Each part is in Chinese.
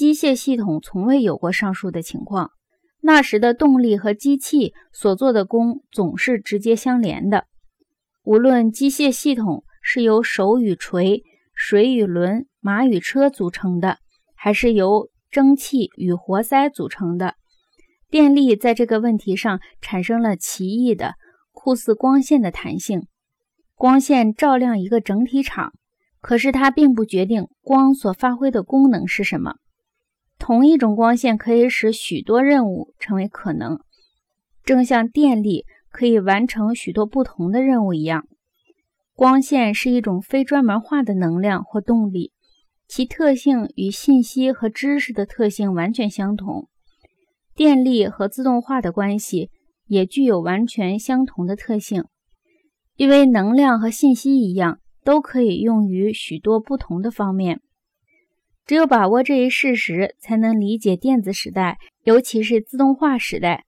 机械系统从未有过上述的情况。那时的动力和机器所做的功总是直接相连的。无论机械系统是由手与锤、水与轮、马与车组成的，还是由蒸汽与活塞组成的，电力在这个问题上产生了奇异的、酷似光线的弹性。光线照亮一个整体场，可是它并不决定光所发挥的功能是什么。同一种光线可以使许多任务成为可能，正像电力可以完成许多不同的任务一样。光线是一种非专门化的能量或动力，其特性与信息和知识的特性完全相同。电力和自动化的关系也具有完全相同的特性，因为能量和信息一样，都可以用于许多不同的方面。只有把握这一事实，才能理解电子时代，尤其是自动化时代。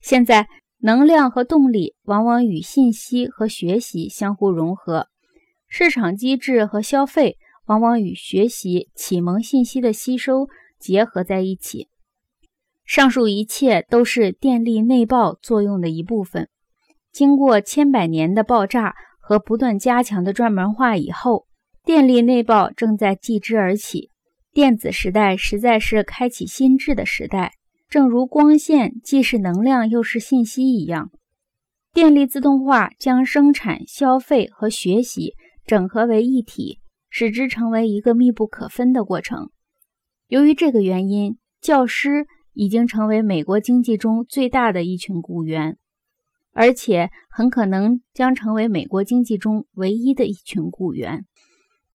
现在，能量和动力往往与信息和学习相互融合，市场机制和消费往往与学习、启蒙信息的吸收结合在一起。上述一切都是电力内爆作用的一部分。经过千百年的爆炸和不断加强的专门化以后，电力内爆正在继之而起。电子时代实在是开启心智的时代，正如光线既是能量又是信息一样。电力自动化将生产、消费和学习整合为一体，使之成为一个密不可分的过程。由于这个原因，教师已经成为美国经济中最大的一群雇员，而且很可能将成为美国经济中唯一的一群雇员。